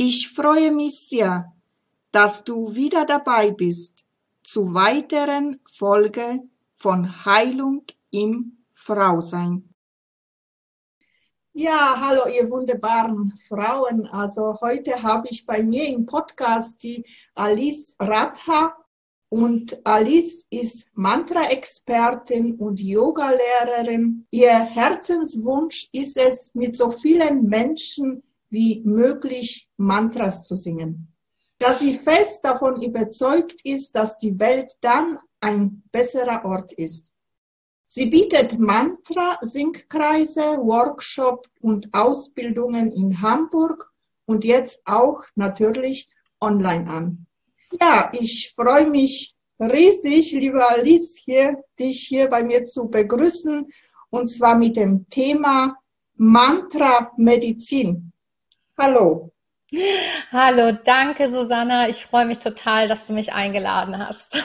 Ich freue mich sehr, dass du wieder dabei bist zu weiteren Folge von Heilung im Frausein. Ja, hallo ihr wunderbaren Frauen. Also heute habe ich bei mir im Podcast die Alice Radha und Alice ist Mantra-Expertin und Yoga-Lehrerin. Ihr Herzenswunsch ist es, mit so vielen Menschen wie möglich Mantras zu singen. Da sie fest davon überzeugt ist, dass die Welt dann ein besserer Ort ist. Sie bietet Mantra-Singkreise, Workshop und Ausbildungen in Hamburg und jetzt auch natürlich online an. Ja, ich freue mich riesig, liebe Alice, hier, dich hier bei mir zu begrüßen und zwar mit dem Thema Mantra Medizin. Hallo. Hallo, danke Susanna. Ich freue mich total, dass du mich eingeladen hast.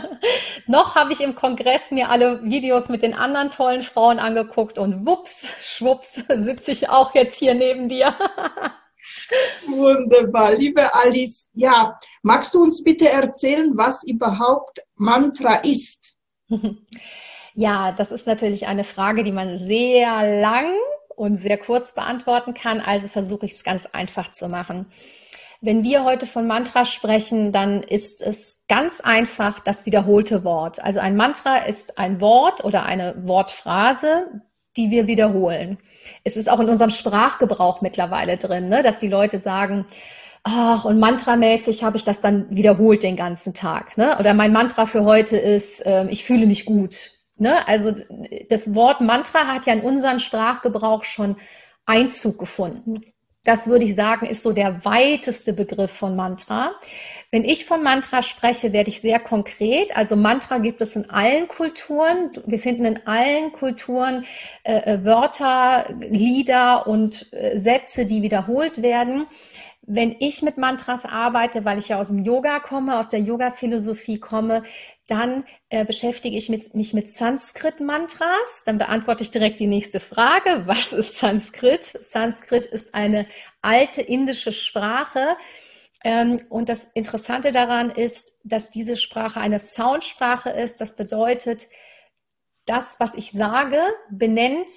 Noch habe ich im Kongress mir alle Videos mit den anderen tollen Frauen angeguckt und wups, schwupps, sitze ich auch jetzt hier neben dir. Wunderbar. Liebe Alice, ja, magst du uns bitte erzählen, was überhaupt Mantra ist? Ja, das ist natürlich eine Frage, die man sehr lang und sehr kurz beantworten kann. Also versuche ich es ganz einfach zu machen. Wenn wir heute von Mantra sprechen, dann ist es ganz einfach das wiederholte Wort. Also ein Mantra ist ein Wort oder eine Wortphrase, die wir wiederholen. Es ist auch in unserem Sprachgebrauch mittlerweile drin, ne, dass die Leute sagen, ach, und mantramäßig habe ich das dann wiederholt den ganzen Tag. Ne? Oder mein Mantra für heute ist, äh, ich fühle mich gut. Ne? Also das Wort Mantra hat ja in unseren Sprachgebrauch schon Einzug gefunden. Das würde ich sagen, ist so der weiteste Begriff von Mantra. Wenn ich von Mantra spreche, werde ich sehr konkret. Also Mantra gibt es in allen Kulturen. Wir finden in allen Kulturen äh, äh Wörter, Lieder und äh, Sätze, die wiederholt werden. Wenn ich mit Mantras arbeite, weil ich ja aus dem Yoga komme, aus der Yoga-Philosophie komme, dann äh, beschäftige ich mit, mich mit Sanskrit-Mantras. Dann beantworte ich direkt die nächste Frage. Was ist Sanskrit? Sanskrit ist eine alte indische Sprache. Ähm, und das Interessante daran ist, dass diese Sprache eine Soundsprache ist. Das bedeutet, das, was ich sage, benennt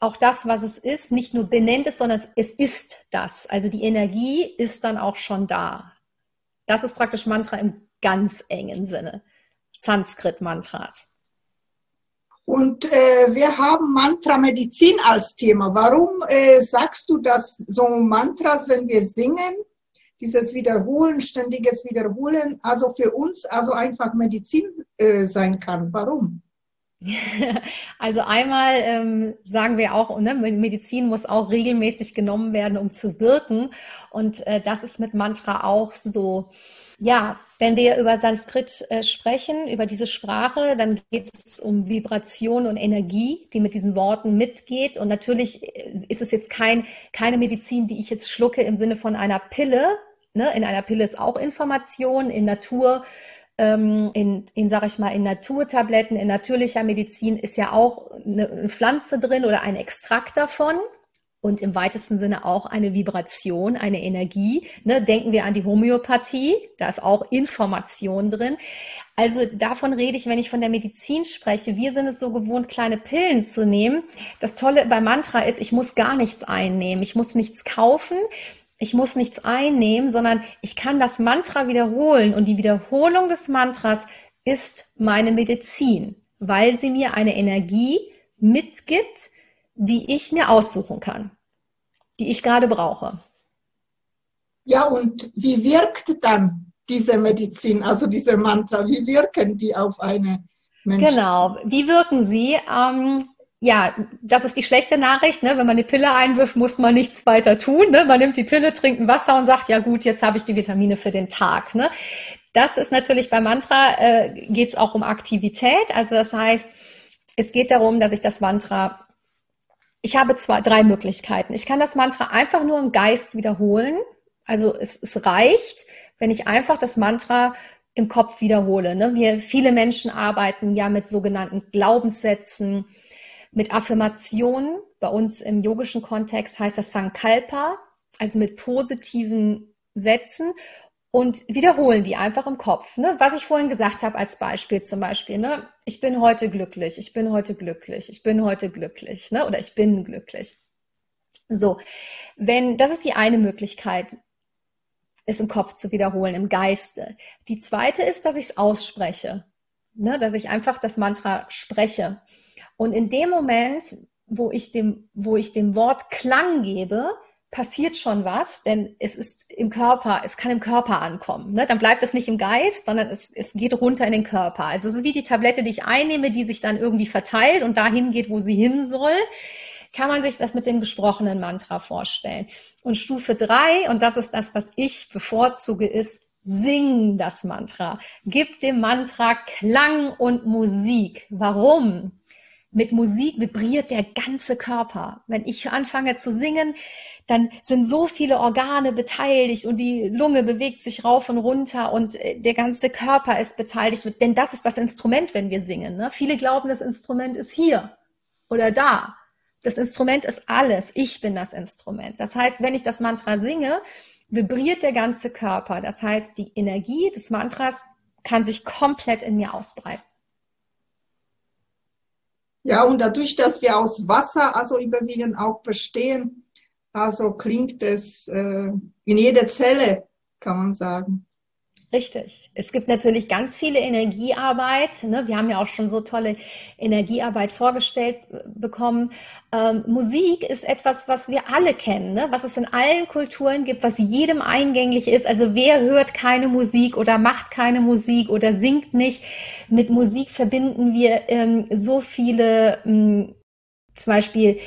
auch das, was es ist, nicht nur benennt es, sondern es ist das. Also die Energie ist dann auch schon da. Das ist praktisch Mantra im ganz engen Sinne. Sanskrit-Mantras. Und äh, wir haben Mantra-Medizin als Thema. Warum äh, sagst du, dass so Mantras, wenn wir singen, dieses Wiederholen, ständiges Wiederholen, also für uns also einfach Medizin äh, sein kann? Warum? Also einmal ähm, sagen wir auch, ne, Medizin muss auch regelmäßig genommen werden, um zu wirken. Und äh, das ist mit Mantra auch so. Ja, wenn wir über Sanskrit äh, sprechen, über diese Sprache, dann geht es um Vibration und Energie, die mit diesen Worten mitgeht. Und natürlich äh, ist es jetzt kein, keine Medizin, die ich jetzt schlucke im Sinne von einer Pille, Ne? In einer Pille ist auch Information, in Natur, ähm, in, in sag ich mal, in Naturtabletten, in natürlicher Medizin ist ja auch eine Pflanze drin oder ein Extrakt davon und im weitesten Sinne auch eine Vibration, eine Energie. Ne? Denken wir an die Homöopathie, da ist auch Information drin. Also davon rede ich, wenn ich von der Medizin spreche. Wir sind es so gewohnt, kleine Pillen zu nehmen. Das Tolle bei Mantra ist, ich muss gar nichts einnehmen, ich muss nichts kaufen. Ich muss nichts einnehmen, sondern ich kann das Mantra wiederholen und die Wiederholung des Mantras ist meine Medizin, weil sie mir eine Energie mitgibt, die ich mir aussuchen kann, die ich gerade brauche. Ja, und wie wirkt dann diese Medizin, also diese Mantra, wie wirken die auf eine Menschen? Genau, wie wirken sie? Ähm, ja, das ist die schlechte Nachricht. Ne? Wenn man eine Pille einwirft, muss man nichts weiter tun. Ne? Man nimmt die Pille, trinkt ein Wasser und sagt, ja gut, jetzt habe ich die Vitamine für den Tag. Ne? Das ist natürlich bei Mantra, äh, geht es auch um Aktivität. Also das heißt, es geht darum, dass ich das Mantra ich habe zwei, drei Möglichkeiten. Ich kann das Mantra einfach nur im Geist wiederholen. Also es, es reicht, wenn ich einfach das Mantra im Kopf wiederhole. Ne? Wir, viele Menschen arbeiten ja mit sogenannten Glaubenssätzen, mit Affirmationen. Bei uns im yogischen Kontext heißt das Sankalpa, also mit positiven Sätzen und wiederholen die einfach im Kopf. Ne? Was ich vorhin gesagt habe als Beispiel zum Beispiel, ne? ich bin heute glücklich, ich bin heute glücklich, ich bin heute glücklich ne? oder ich bin glücklich. So, wenn, das ist die eine Möglichkeit, es im Kopf zu wiederholen, im Geiste. Die zweite ist, dass ich es ausspreche, ne? dass ich einfach das Mantra spreche. Und in dem Moment, wo ich dem, wo ich dem Wort Klang gebe, passiert schon was, denn es ist im Körper, es kann im Körper ankommen. Ne? Dann bleibt es nicht im Geist, sondern es, es geht runter in den Körper. Also ist wie die Tablette, die ich einnehme, die sich dann irgendwie verteilt und dahin geht, wo sie hin soll. Kann man sich das mit dem gesprochenen Mantra vorstellen. Und Stufe drei und das ist das, was ich bevorzuge, ist, sing das Mantra. Gib dem Mantra Klang und Musik. Warum? Mit Musik vibriert der ganze Körper. Wenn ich anfange zu singen, dann sind so viele Organe beteiligt und die Lunge bewegt sich rauf und runter und äh, der ganze Körper ist beteiligt. Denn das ist das Instrument, wenn wir singen. Ne? Viele glauben, das Instrument ist hier oder da. Das Instrument ist alles. Ich bin das Instrument. Das heißt, wenn ich das Mantra singe, vibriert der ganze Körper. Das heißt, die Energie des Mantras kann sich komplett in mir ausbreiten. Ja, und dadurch, dass wir aus Wasser also überwiegend auch bestehen, also klingt es äh, in jeder Zelle, kann man sagen. Richtig. Es gibt natürlich ganz viele Energiearbeit. Ne? Wir haben ja auch schon so tolle Energiearbeit vorgestellt äh, bekommen. Ähm, Musik ist etwas, was wir alle kennen, ne? was es in allen Kulturen gibt, was jedem eingänglich ist. Also wer hört keine Musik oder macht keine Musik oder singt nicht? Mit Musik verbinden wir ähm, so viele, ähm, zum Beispiel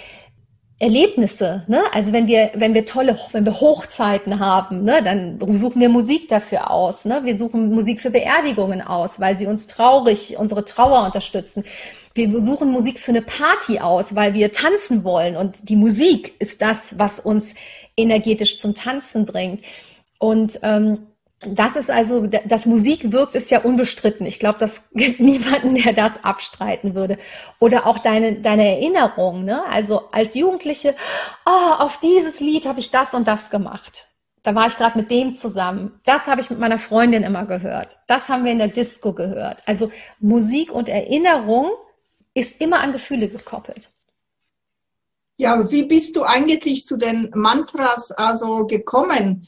Erlebnisse, ne? Also wenn wir, wenn wir tolle, wenn wir Hochzeiten haben, ne, dann suchen wir Musik dafür aus, ne? Wir suchen Musik für Beerdigungen aus, weil sie uns traurig, unsere Trauer unterstützen. Wir suchen Musik für eine Party aus, weil wir tanzen wollen und die Musik ist das, was uns energetisch zum Tanzen bringt. Und ähm, das ist also, dass Musik wirkt, ist ja unbestritten. Ich glaube, das gibt niemanden, der das abstreiten würde. Oder auch deine, deine Erinnerung, ne? Also als Jugendliche, oh, auf dieses Lied habe ich das und das gemacht. Da war ich gerade mit dem zusammen. Das habe ich mit meiner Freundin immer gehört. Das haben wir in der Disco gehört. Also Musik und Erinnerung ist immer an Gefühle gekoppelt. Ja, wie bist du eigentlich zu den Mantras also gekommen?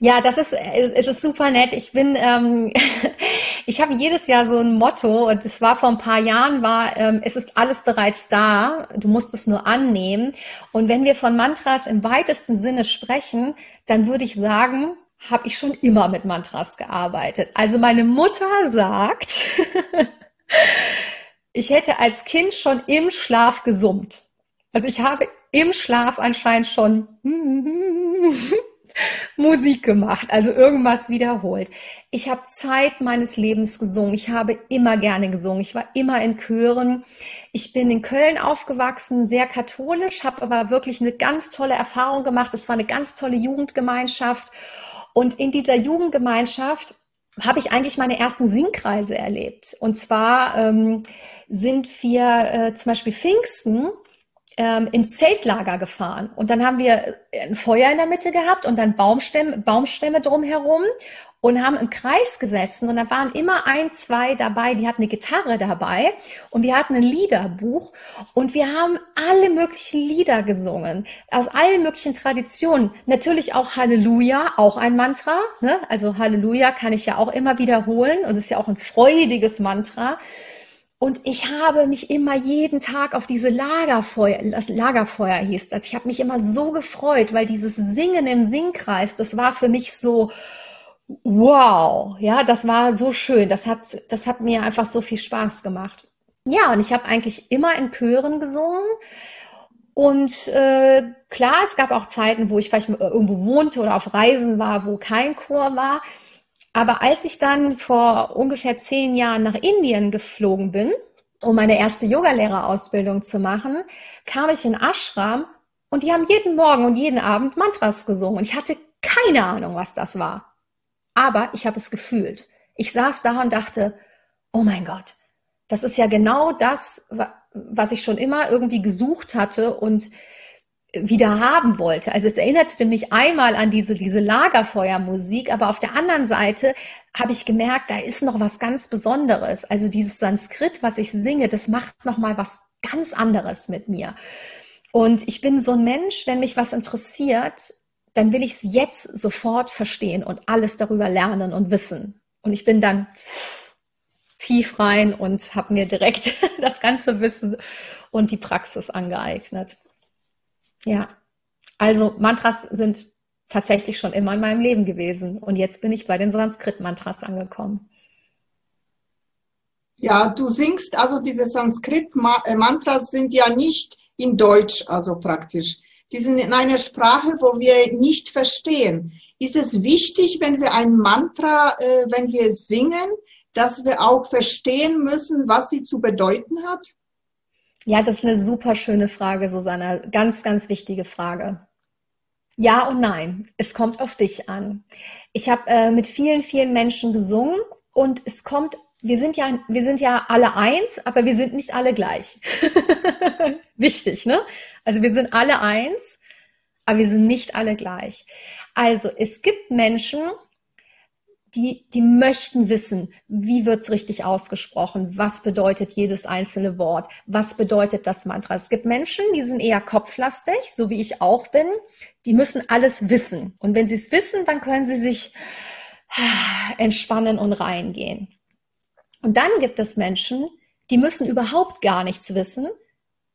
Ja, das ist, es ist super nett. Ich bin, ähm, ich habe jedes Jahr so ein Motto und es war vor ein paar Jahren war, ähm, es ist alles bereits da. Du musst es nur annehmen. Und wenn wir von Mantras im weitesten Sinne sprechen, dann würde ich sagen, habe ich schon immer mit Mantras gearbeitet. Also meine Mutter sagt, ich hätte als Kind schon im Schlaf gesummt. Also ich habe im Schlaf anscheinend schon Musik gemacht, also irgendwas wiederholt. Ich habe Zeit meines Lebens gesungen. Ich habe immer gerne gesungen. Ich war immer in Chören. Ich bin in Köln aufgewachsen, sehr katholisch, habe aber wirklich eine ganz tolle Erfahrung gemacht. Es war eine ganz tolle Jugendgemeinschaft. Und in dieser Jugendgemeinschaft habe ich eigentlich meine ersten Singkreise erlebt. Und zwar ähm, sind wir äh, zum Beispiel Pfingsten ähm, ins Zeltlager gefahren. Und dann haben wir ein Feuer in der Mitte gehabt und dann Baumstämme, Baumstämme drumherum und haben im Kreis gesessen. Und da waren immer ein, zwei dabei, die hatten eine Gitarre dabei und wir hatten ein Liederbuch und wir haben alle möglichen Lieder gesungen, aus allen möglichen Traditionen. Natürlich auch Halleluja, auch ein Mantra. Ne? Also Halleluja kann ich ja auch immer wiederholen und ist ja auch ein freudiges Mantra. Und ich habe mich immer jeden Tag auf diese Lagerfeuer, das Lagerfeuer hieß das. Ich habe mich immer so gefreut, weil dieses Singen im Singkreis, das war für mich so, wow, ja, das war so schön. Das hat, das hat mir einfach so viel Spaß gemacht. Ja, und ich habe eigentlich immer in Chören gesungen. Und äh, klar, es gab auch Zeiten, wo ich vielleicht irgendwo wohnte oder auf Reisen war, wo kein Chor war. Aber als ich dann vor ungefähr zehn Jahren nach Indien geflogen bin, um meine erste Yogalehrerausbildung zu machen, kam ich in Ashram und die haben jeden Morgen und jeden Abend Mantras gesungen. Und ich hatte keine Ahnung, was das war. Aber ich habe es gefühlt. Ich saß da und dachte, oh mein Gott, das ist ja genau das, was ich schon immer irgendwie gesucht hatte und wieder haben wollte. Also es erinnerte mich einmal an diese, diese Lagerfeuermusik, aber auf der anderen Seite habe ich gemerkt, da ist noch was ganz Besonderes. Also dieses Sanskrit, was ich singe, das macht noch mal was ganz anderes mit mir. Und ich bin so ein Mensch, wenn mich was interessiert, dann will ich es jetzt sofort verstehen und alles darüber lernen und wissen. Und ich bin dann tief rein und habe mir direkt das ganze Wissen und die Praxis angeeignet. Ja, also Mantras sind tatsächlich schon immer in meinem Leben gewesen. Und jetzt bin ich bei den Sanskrit-Mantras angekommen. Ja, du singst, also diese Sanskrit-Mantras sind ja nicht in Deutsch, also praktisch. Die sind in einer Sprache, wo wir nicht verstehen. Ist es wichtig, wenn wir ein Mantra, äh, wenn wir singen, dass wir auch verstehen müssen, was sie zu bedeuten hat? Ja, das ist eine super schöne Frage, Susanna. Ganz, ganz wichtige Frage. Ja und nein. Es kommt auf dich an. Ich habe äh, mit vielen, vielen Menschen gesungen und es kommt, wir sind ja, wir sind ja alle eins, aber wir sind nicht alle gleich. Wichtig, ne? Also wir sind alle eins, aber wir sind nicht alle gleich. Also es gibt Menschen, die, die möchten wissen, wie wird's richtig ausgesprochen, was bedeutet jedes einzelne Wort, was bedeutet das Mantra. Es gibt Menschen, die sind eher kopflastig, so wie ich auch bin, die müssen alles wissen. Und wenn sie es wissen, dann können sie sich entspannen und reingehen. Und dann gibt es Menschen, die müssen überhaupt gar nichts wissen,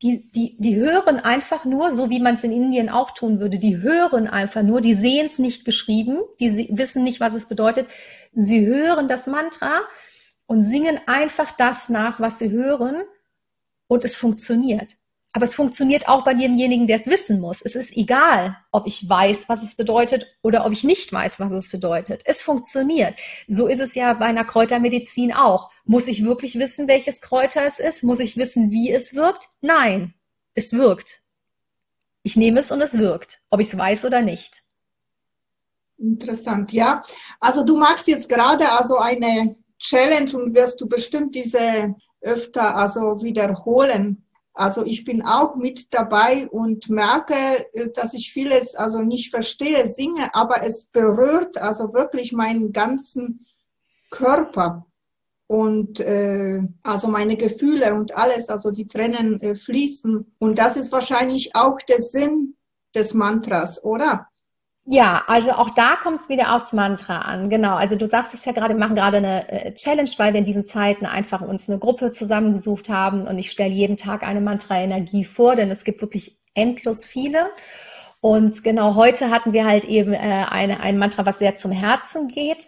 die, die, die hören einfach nur, so wie man es in Indien auch tun würde, die hören einfach nur, die sehen es nicht geschrieben, die wissen nicht, was es bedeutet. Sie hören das Mantra und singen einfach das nach, was sie hören und es funktioniert. Aber es funktioniert auch bei demjenigen, der es wissen muss. Es ist egal, ob ich weiß, was es bedeutet oder ob ich nicht weiß, was es bedeutet. Es funktioniert. So ist es ja bei einer Kräutermedizin auch. Muss ich wirklich wissen, welches Kräuter es ist? Muss ich wissen, wie es wirkt? Nein, es wirkt. Ich nehme es und es wirkt, ob ich es weiß oder nicht. Interessant, ja. Also du machst jetzt gerade also eine Challenge und wirst du bestimmt diese öfter also wiederholen. Also ich bin auch mit dabei und merke, äh, dass ich vieles also nicht verstehe, singe, aber es berührt also wirklich meinen ganzen Körper und äh, also meine Gefühle und alles, also die Tränen äh, fließen. Und das ist wahrscheinlich auch der Sinn des Mantras, oder? Ja, also auch da kommt es wieder aufs Mantra an. Genau. Also du sagst es ja gerade, wir machen gerade eine äh, Challenge, weil wir in diesen Zeiten einfach uns eine Gruppe zusammengesucht haben und ich stelle jeden Tag eine Mantra-Energie vor, denn es gibt wirklich endlos viele. Und genau heute hatten wir halt eben äh, eine, ein Mantra, was sehr zum Herzen geht.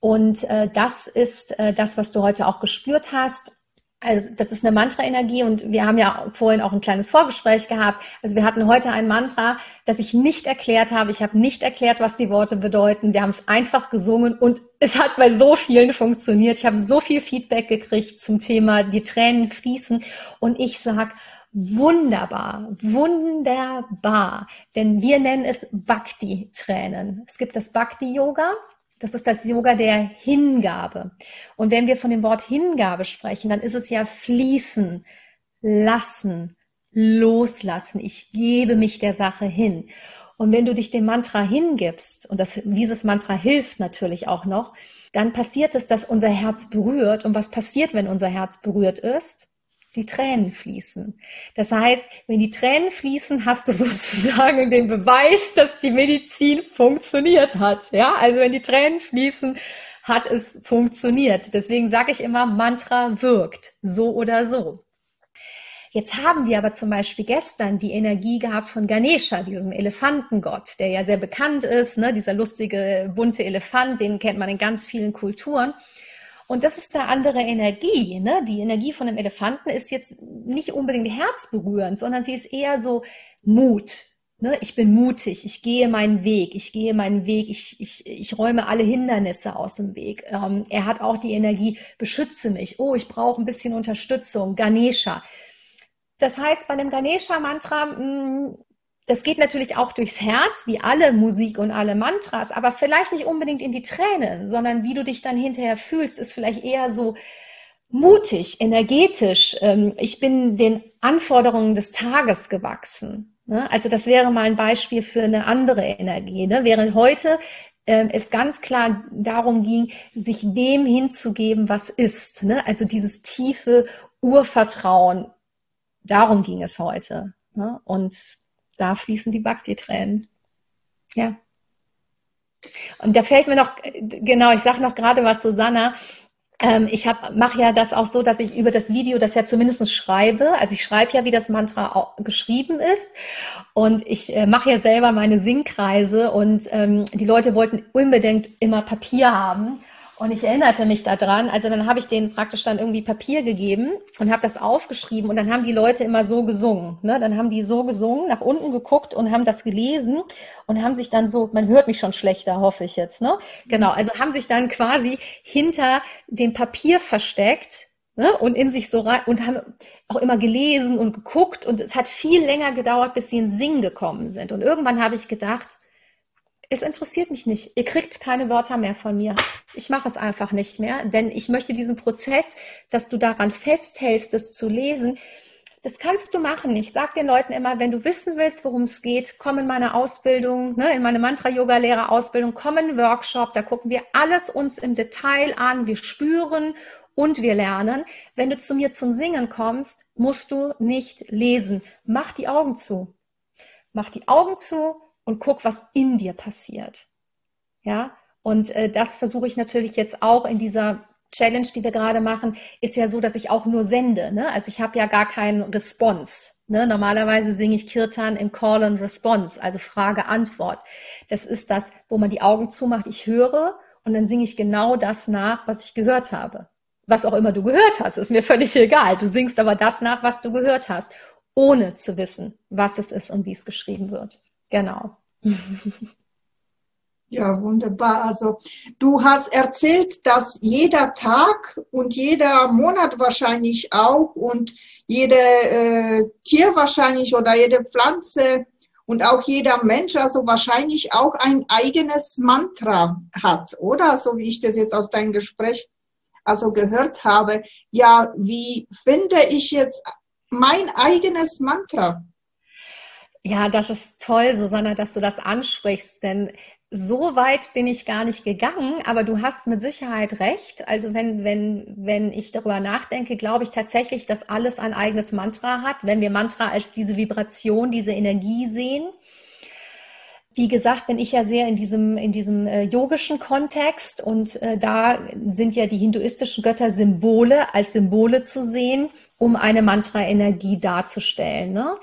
Und äh, das ist äh, das, was du heute auch gespürt hast. Also das ist eine Mantra-Energie und wir haben ja vorhin auch ein kleines Vorgespräch gehabt. Also wir hatten heute ein Mantra, das ich nicht erklärt habe. Ich habe nicht erklärt, was die Worte bedeuten. Wir haben es einfach gesungen und es hat bei so vielen funktioniert. Ich habe so viel Feedback gekriegt zum Thema die Tränen fließen und ich sag wunderbar, wunderbar, denn wir nennen es Bhakti-Tränen. Es gibt das Bhakti-Yoga das ist das Yoga der Hingabe. Und wenn wir von dem Wort Hingabe sprechen, dann ist es ja fließen, lassen, loslassen. Ich gebe mich der Sache hin. Und wenn du dich dem Mantra hingibst, und das, dieses Mantra hilft natürlich auch noch, dann passiert es, dass unser Herz berührt. Und was passiert, wenn unser Herz berührt ist? Die Tränen fließen. Das heißt, wenn die Tränen fließen, hast du sozusagen den Beweis, dass die Medizin funktioniert hat. Ja, also wenn die Tränen fließen, hat es funktioniert. Deswegen sage ich immer, Mantra wirkt, so oder so. Jetzt haben wir aber zum Beispiel gestern die Energie gehabt von Ganesha, diesem Elefantengott, der ja sehr bekannt ist, ne? dieser lustige, bunte Elefant, den kennt man in ganz vielen Kulturen. Und das ist eine andere Energie. Ne? Die Energie von einem Elefanten ist jetzt nicht unbedingt herzberührend, sondern sie ist eher so Mut. Ne? Ich bin mutig, ich gehe meinen Weg, ich gehe meinen Weg, ich, ich, ich räume alle Hindernisse aus dem Weg. Ähm, er hat auch die Energie, beschütze mich. Oh, ich brauche ein bisschen Unterstützung. Ganesha. Das heißt, bei einem Ganesha-Mantra hm, das geht natürlich auch durchs Herz, wie alle Musik und alle Mantras, aber vielleicht nicht unbedingt in die Tränen, sondern wie du dich dann hinterher fühlst, ist vielleicht eher so mutig, energetisch. Ähm, ich bin den Anforderungen des Tages gewachsen. Ne? Also das wäre mal ein Beispiel für eine andere Energie. Ne? Während heute ähm, es ganz klar darum ging, sich dem hinzugeben, was ist. Ne? Also dieses tiefe Urvertrauen. Darum ging es heute. Und da fließen die Bhakti-Tränen. Ja. Und da fällt mir noch, genau, ich sage noch gerade was, Susanna. Ähm, ich mache ja das auch so, dass ich über das Video das ja zumindest schreibe. Also ich schreibe ja, wie das Mantra geschrieben ist. Und ich äh, mache ja selber meine Singkreise und ähm, die Leute wollten unbedingt immer Papier haben. Und ich erinnerte mich daran, also dann habe ich denen praktisch dann irgendwie Papier gegeben und habe das aufgeschrieben und dann haben die Leute immer so gesungen. Ne? Dann haben die so gesungen, nach unten geguckt und haben das gelesen und haben sich dann so, man hört mich schon schlechter, hoffe ich jetzt, ne? Genau, also haben sich dann quasi hinter dem Papier versteckt ne? und in sich so rein und haben auch immer gelesen und geguckt und es hat viel länger gedauert, bis sie in Singen gekommen sind. Und irgendwann habe ich gedacht, es interessiert mich nicht. Ihr kriegt keine Wörter mehr von mir. Ich mache es einfach nicht mehr, denn ich möchte diesen Prozess, dass du daran festhältst, das zu lesen, das kannst du machen. Ich sage den Leuten immer, wenn du wissen willst, worum es geht, komm in meine Ausbildung, ne, in meine Mantra-Yoga-Lehrer-Ausbildung, komm in den Workshop, da gucken wir alles uns im Detail an, wir spüren und wir lernen. Wenn du zu mir zum Singen kommst, musst du nicht lesen. Mach die Augen zu. Mach die Augen zu, und guck, was in dir passiert. Ja, und äh, das versuche ich natürlich jetzt auch in dieser Challenge, die wir gerade machen, ist ja so, dass ich auch nur sende. Ne? Also ich habe ja gar keinen Response. Ne? Normalerweise singe ich Kirtan im Call and Response, also Frage-Antwort. Das ist das, wo man die Augen zumacht. Ich höre und dann singe ich genau das nach, was ich gehört habe. Was auch immer du gehört hast, ist mir völlig egal. Du singst aber das nach, was du gehört hast, ohne zu wissen, was es ist und wie es geschrieben wird. Genau. Ja, wunderbar. Also du hast erzählt, dass jeder Tag und jeder Monat wahrscheinlich auch und jede äh, Tier wahrscheinlich oder jede Pflanze und auch jeder Mensch also wahrscheinlich auch ein eigenes Mantra hat, oder? So wie ich das jetzt aus deinem Gespräch also gehört habe. Ja, wie finde ich jetzt mein eigenes Mantra? Ja, das ist toll, Susanna, dass du das ansprichst, denn so weit bin ich gar nicht gegangen, aber du hast mit Sicherheit recht. Also wenn, wenn, wenn ich darüber nachdenke, glaube ich tatsächlich, dass alles ein eigenes Mantra hat, wenn wir Mantra als diese Vibration, diese Energie sehen. Wie gesagt, bin ich ja sehr in diesem, in diesem äh, yogischen Kontext und äh, da sind ja die hinduistischen Götter Symbole als Symbole zu sehen, um eine Mantra-Energie darzustellen. Ne?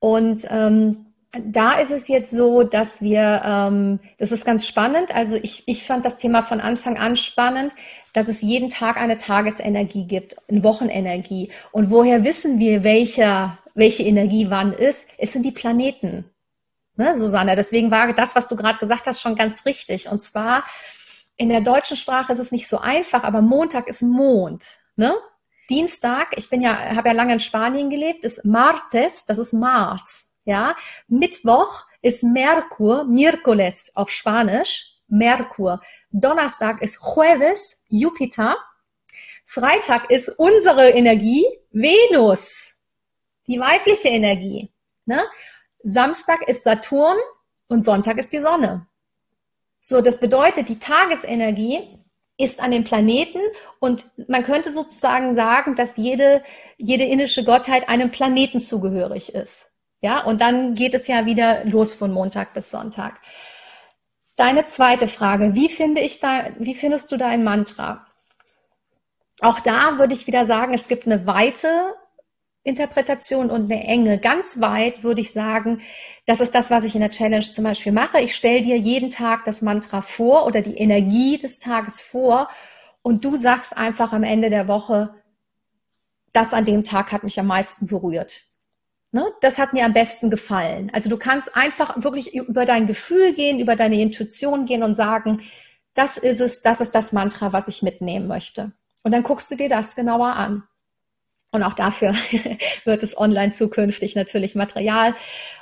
Und ähm, da ist es jetzt so, dass wir, ähm, das ist ganz spannend. Also ich, ich fand das Thema von Anfang an spannend, dass es jeden Tag eine Tagesenergie gibt, eine Wochenenergie. Und woher wissen wir, welche, welche Energie wann ist? Es sind die Planeten. Ne, Susanne, deswegen war das, was du gerade gesagt hast, schon ganz richtig. Und zwar in der deutschen Sprache ist es nicht so einfach, aber Montag ist Mond. Ne? Dienstag, ich bin ja, habe ja lange in Spanien gelebt, ist Martes, das ist Mars. Ja, Mittwoch ist Merkur, Miércoles auf Spanisch, Merkur. Donnerstag ist Jueves, Jupiter. Freitag ist unsere Energie, Venus, die weibliche Energie. Ne? Samstag ist Saturn und Sonntag ist die Sonne. So, das bedeutet, die Tagesenergie ist an den Planeten und man könnte sozusagen sagen, dass jede, jede indische Gottheit einem Planeten zugehörig ist. Ja, und dann geht es ja wieder los von Montag bis Sonntag. Deine zweite Frage, wie finde ich da, wie findest du dein Mantra? Auch da würde ich wieder sagen, es gibt eine weite Interpretation und eine enge. Ganz weit würde ich sagen, das ist das, was ich in der Challenge zum Beispiel mache. Ich stelle dir jeden Tag das Mantra vor oder die Energie des Tages vor und du sagst einfach am Ende der Woche, das an dem Tag hat mich am meisten berührt. Ne? Das hat mir am besten gefallen. Also du kannst einfach wirklich über dein Gefühl gehen, über deine Intuition gehen und sagen, das ist es, das ist das Mantra, was ich mitnehmen möchte. Und dann guckst du dir das genauer an. Und auch dafür wird es online zukünftig natürlich Material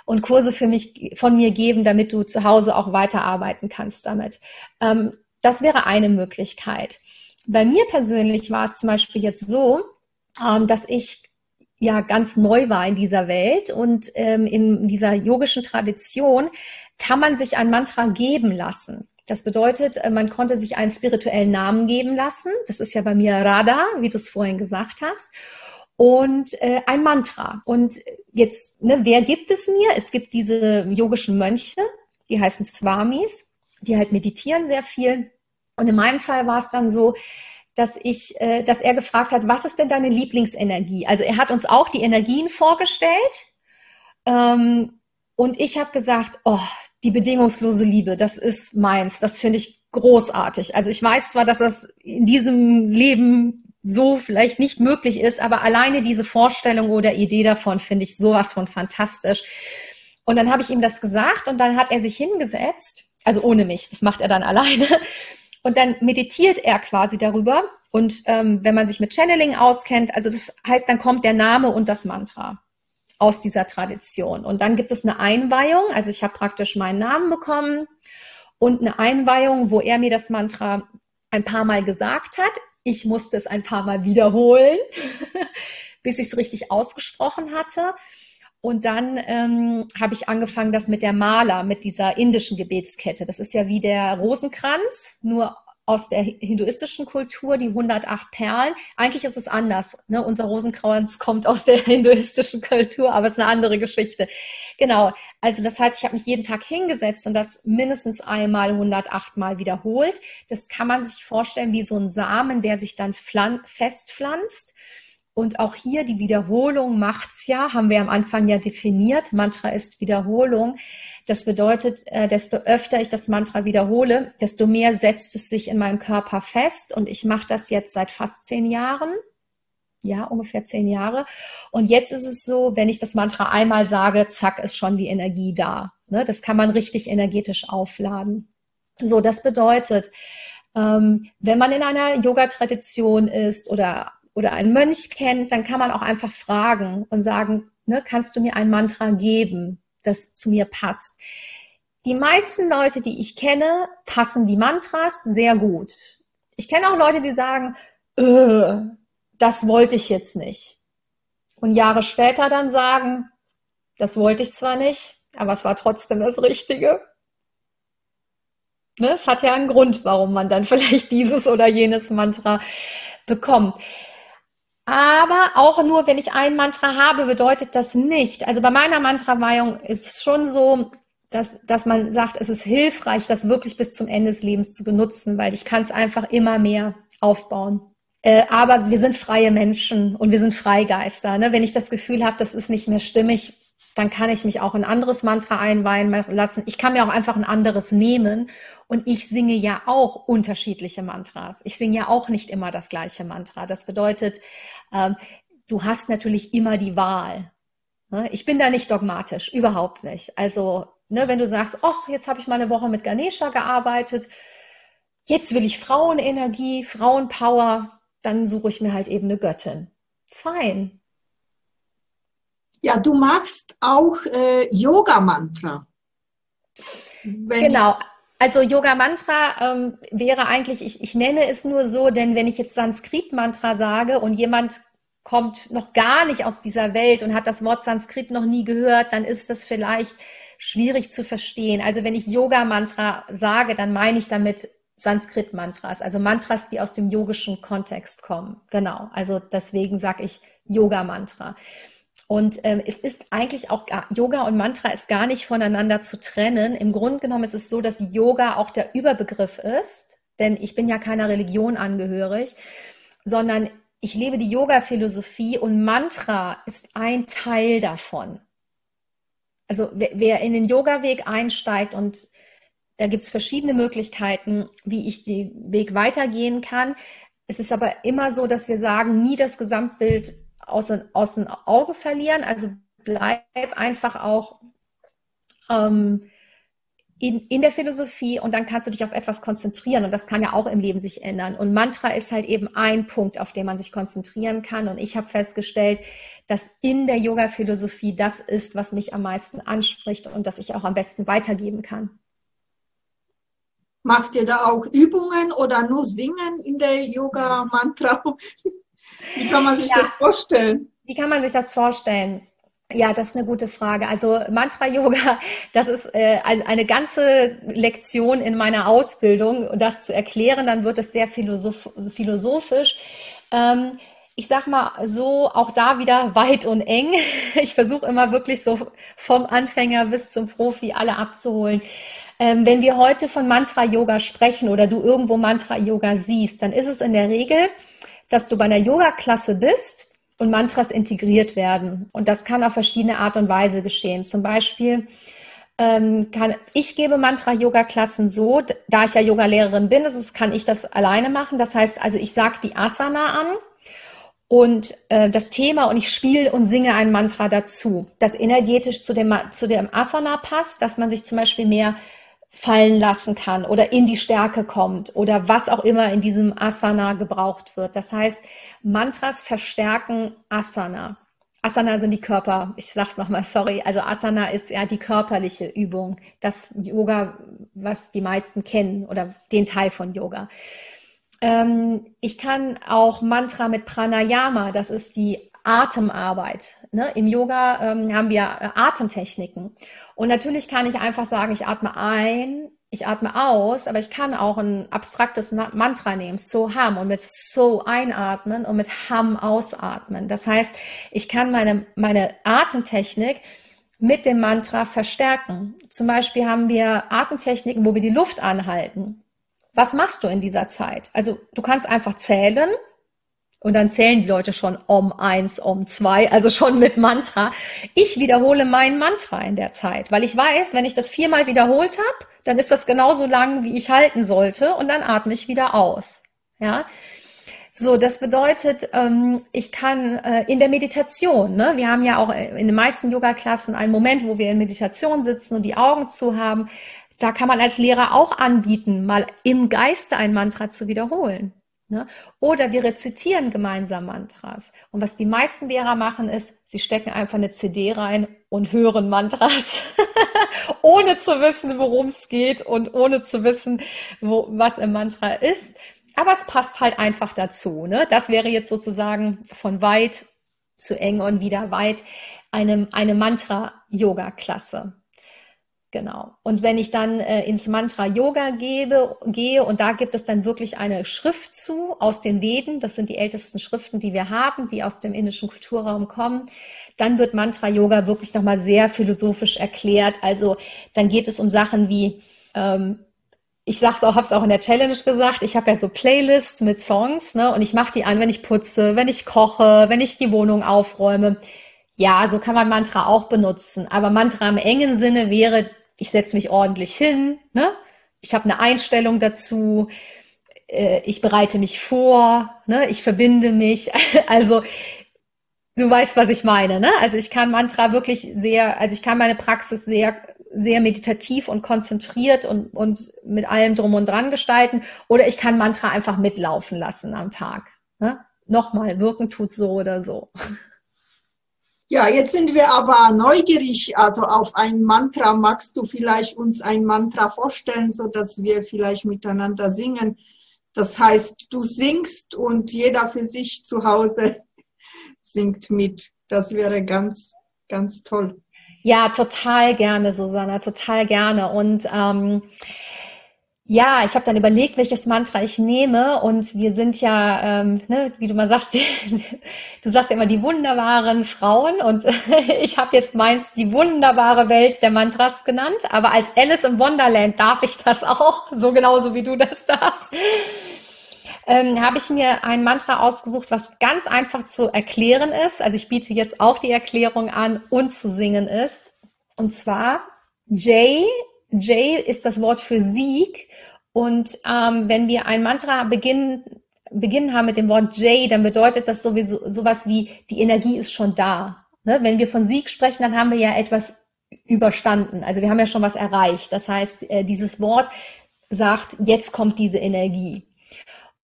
und Kurse für mich von mir geben, damit du zu Hause auch weiterarbeiten kannst damit. Ähm, das wäre eine Möglichkeit. Bei mir persönlich war es zum Beispiel jetzt so, ähm, dass ich ja ganz neu war in dieser Welt und ähm, in dieser yogischen Tradition kann man sich ein Mantra geben lassen. Das bedeutet, äh, man konnte sich einen spirituellen Namen geben lassen. Das ist ja bei mir Radha, wie du es vorhin gesagt hast. Und äh, ein Mantra. Und jetzt, ne, wer gibt es mir? Es gibt diese yogischen Mönche, die heißen Swamis, die halt meditieren sehr viel. Und in meinem Fall war es dann so, dass ich, äh, dass er gefragt hat, was ist denn deine Lieblingsenergie? Also er hat uns auch die Energien vorgestellt ähm, und ich habe gesagt, oh, die bedingungslose Liebe, das ist meins, das finde ich großartig. Also ich weiß zwar, dass das in diesem Leben so vielleicht nicht möglich ist, aber alleine diese Vorstellung oder Idee davon finde ich sowas von fantastisch. Und dann habe ich ihm das gesagt und dann hat er sich hingesetzt, also ohne mich, das macht er dann alleine, und dann meditiert er quasi darüber. Und ähm, wenn man sich mit Channeling auskennt, also das heißt, dann kommt der Name und das Mantra aus dieser Tradition. Und dann gibt es eine Einweihung. Also ich habe praktisch meinen Namen bekommen und eine Einweihung, wo er mir das Mantra ein paar Mal gesagt hat. Ich musste es ein paar Mal wiederholen, bis ich es richtig ausgesprochen hatte. Und dann ähm, habe ich angefangen, das mit der Maler, mit dieser indischen Gebetskette. Das ist ja wie der Rosenkranz, nur aus der hinduistischen Kultur, die 108 Perlen. Eigentlich ist es anders. Ne? Unser Rosenkranz kommt aus der hinduistischen Kultur, aber es ist eine andere Geschichte. Genau. Also das heißt, ich habe mich jeden Tag hingesetzt und das mindestens einmal 108 Mal wiederholt. Das kann man sich vorstellen wie so ein Samen, der sich dann festpflanzt. Und auch hier die Wiederholung macht's ja, haben wir am Anfang ja definiert. Mantra ist Wiederholung. Das bedeutet, äh, desto öfter ich das Mantra wiederhole, desto mehr setzt es sich in meinem Körper fest. Und ich mache das jetzt seit fast zehn Jahren. Ja, ungefähr zehn Jahre. Und jetzt ist es so, wenn ich das Mantra einmal sage, zack, ist schon die Energie da. Ne? Das kann man richtig energetisch aufladen. So, das bedeutet, ähm, wenn man in einer Yoga-Tradition ist oder oder einen Mönch kennt, dann kann man auch einfach fragen und sagen, ne, kannst du mir ein Mantra geben, das zu mir passt. Die meisten Leute, die ich kenne, passen die Mantras sehr gut. Ich kenne auch Leute, die sagen, äh, das wollte ich jetzt nicht. Und Jahre später dann sagen, das wollte ich zwar nicht, aber es war trotzdem das Richtige. Ne, es hat ja einen Grund, warum man dann vielleicht dieses oder jenes Mantra bekommt. Aber auch nur, wenn ich ein Mantra habe, bedeutet das nicht. Also bei meiner Mantra-Weihung ist es schon so, dass, dass man sagt, es ist hilfreich, das wirklich bis zum Ende des Lebens zu benutzen, weil ich kann es einfach immer mehr aufbauen. Äh, aber wir sind freie Menschen und wir sind Freigeister. Ne? Wenn ich das Gefühl habe, das ist nicht mehr stimmig, dann kann ich mich auch ein anderes Mantra einweihen lassen. Ich kann mir auch einfach ein anderes nehmen. Und ich singe ja auch unterschiedliche Mantras. Ich singe ja auch nicht immer das gleiche Mantra. Das bedeutet, ähm, du hast natürlich immer die Wahl. Ne? Ich bin da nicht dogmatisch, überhaupt nicht. Also, ne, wenn du sagst, ach, jetzt habe ich mal eine Woche mit Ganesha gearbeitet, jetzt will ich Frauenenergie, Frauenpower, dann suche ich mir halt eben eine Göttin. Fein, ja, du machst auch äh, Yoga-Mantra. Genau. Also Yoga Mantra ähm, wäre eigentlich, ich, ich nenne es nur so, denn wenn ich jetzt Sanskrit Mantra sage und jemand kommt noch gar nicht aus dieser Welt und hat das Wort Sanskrit noch nie gehört, dann ist das vielleicht schwierig zu verstehen. Also wenn ich Yoga Mantra sage, dann meine ich damit Sanskrit Mantras, also Mantras, die aus dem yogischen Kontext kommen. Genau. Also deswegen sage ich Yoga Mantra. Und ähm, es ist eigentlich auch, Yoga und Mantra ist gar nicht voneinander zu trennen. Im Grunde genommen ist es so, dass Yoga auch der Überbegriff ist, denn ich bin ja keiner Religion angehörig, sondern ich lebe die Yoga-Philosophie und Mantra ist ein Teil davon. Also wer, in den Yoga-Weg einsteigt und da gibt es verschiedene Möglichkeiten, wie ich den Weg weitergehen kann. Es ist aber immer so, dass wir sagen, nie das Gesamtbild aus, aus dem Auge verlieren. Also bleib einfach auch ähm, in, in der Philosophie und dann kannst du dich auf etwas konzentrieren und das kann ja auch im Leben sich ändern. Und Mantra ist halt eben ein Punkt, auf den man sich konzentrieren kann. Und ich habe festgestellt, dass in der Yoga-Philosophie das ist, was mich am meisten anspricht und das ich auch am besten weitergeben kann. Macht ihr da auch Übungen oder nur Singen in der Yoga-Mantra? Wie kann man sich ja. das vorstellen? Wie kann man sich das vorstellen? Ja, das ist eine gute Frage. Also Mantra-Yoga, das ist äh, eine ganze Lektion in meiner Ausbildung. das zu erklären, dann wird es sehr philosoph philosophisch. Ähm, ich sag mal so, auch da wieder weit und eng. Ich versuche immer wirklich so vom Anfänger bis zum Profi alle abzuholen. Ähm, wenn wir heute von Mantra-Yoga sprechen oder du irgendwo Mantra-Yoga siehst, dann ist es in der Regel dass du bei einer Yoga-Klasse bist und Mantras integriert werden. Und das kann auf verschiedene Art und Weise geschehen. Zum Beispiel ähm, kann ich gebe Mantra-Yoga-Klassen so, da ich ja Yoga-Lehrerin bin, ist, kann ich das alleine machen. Das heißt, also ich sage die Asana an und äh, das Thema und ich spiele und singe ein Mantra dazu, das energetisch zu dem, zu dem Asana passt, dass man sich zum Beispiel mehr fallen lassen kann oder in die Stärke kommt oder was auch immer in diesem Asana gebraucht wird. Das heißt, Mantras verstärken Asana. Asana sind die Körper, ich sag's nochmal, sorry. Also Asana ist ja die körperliche Übung, das Yoga, was die meisten kennen oder den Teil von Yoga. Ähm, ich kann auch Mantra mit Pranayama, das ist die Atemarbeit. Ne? Im Yoga ähm, haben wir äh, Atemtechniken. Und natürlich kann ich einfach sagen, ich atme ein, ich atme aus, aber ich kann auch ein abstraktes Mantra nehmen, So Ham, und mit So einatmen und mit Ham ausatmen. Das heißt, ich kann meine, meine Atemtechnik mit dem Mantra verstärken. Zum Beispiel haben wir Atemtechniken, wo wir die Luft anhalten. Was machst du in dieser Zeit? Also du kannst einfach zählen und dann zählen die Leute schon um eins, um zwei, also schon mit Mantra. Ich wiederhole mein Mantra in der Zeit, weil ich weiß, wenn ich das viermal wiederholt habe, dann ist das genauso lang, wie ich halten sollte und dann atme ich wieder aus. Ja. So, das bedeutet, ähm, ich kann äh, in der Meditation, ne, wir haben ja auch in den meisten Yoga-Klassen einen Moment, wo wir in Meditation sitzen und die Augen zu haben. Da kann man als Lehrer auch anbieten, mal im Geiste ein Mantra zu wiederholen. Ne? Oder wir rezitieren gemeinsam Mantras. Und was die meisten Lehrer machen, ist, sie stecken einfach eine CD rein und hören Mantras, ohne zu wissen, worum es geht und ohne zu wissen, wo, was im Mantra ist. Aber es passt halt einfach dazu. Ne? Das wäre jetzt sozusagen von weit zu eng und wieder weit eine, eine Mantra-Yoga-Klasse. Genau. Und wenn ich dann äh, ins Mantra Yoga gebe, gehe und da gibt es dann wirklich eine Schrift zu aus den Veden, das sind die ältesten Schriften, die wir haben, die aus dem indischen Kulturraum kommen, dann wird Mantra Yoga wirklich nochmal sehr philosophisch erklärt. Also dann geht es um Sachen wie ähm, ich sag's auch, hab's auch in der Challenge gesagt, ich habe ja so Playlists mit Songs, ne, und ich mache die an, wenn ich putze, wenn ich koche, wenn ich die Wohnung aufräume Ja, so kann man Mantra auch benutzen. Aber Mantra im engen Sinne wäre, ich setze mich ordentlich hin, ne? ich habe eine Einstellung dazu, äh, ich bereite mich vor, ne? ich verbinde mich. Also du weißt, was ich meine. Ne? Also ich kann Mantra wirklich sehr, also ich kann meine Praxis sehr sehr meditativ und konzentriert und, und mit allem drum und dran gestalten. Oder ich kann Mantra einfach mitlaufen lassen am Tag. Ne? Nochmal, wirken tut so oder so. Ja, jetzt sind wir aber neugierig, also auf ein Mantra. Magst du vielleicht uns ein Mantra vorstellen, so dass wir vielleicht miteinander singen? Das heißt, du singst und jeder für sich zu Hause singt mit. Das wäre ganz, ganz toll. Ja, total gerne, Susanna, total gerne. Und ähm, ja, ich habe dann überlegt, welches Mantra ich nehme. Und wir sind ja, ähm, ne, wie du mal sagst, du sagst ja immer die wunderbaren Frauen. Und ich habe jetzt meins die wunderbare Welt der Mantras genannt. Aber als Alice im Wonderland darf ich das auch, so genauso wie du das darfst. Ähm, habe ich mir ein Mantra ausgesucht, was ganz einfach zu erklären ist. Also ich biete jetzt auch die Erklärung an und zu singen ist. Und zwar J J ist das Wort für Sieg. Und ähm, wenn wir ein Mantra beginnen, beginnen haben mit dem Wort J, dann bedeutet das sowieso sowas wie, die Energie ist schon da. Ne? Wenn wir von Sieg sprechen, dann haben wir ja etwas überstanden. Also wir haben ja schon was erreicht. Das heißt, äh, dieses Wort sagt, jetzt kommt diese Energie.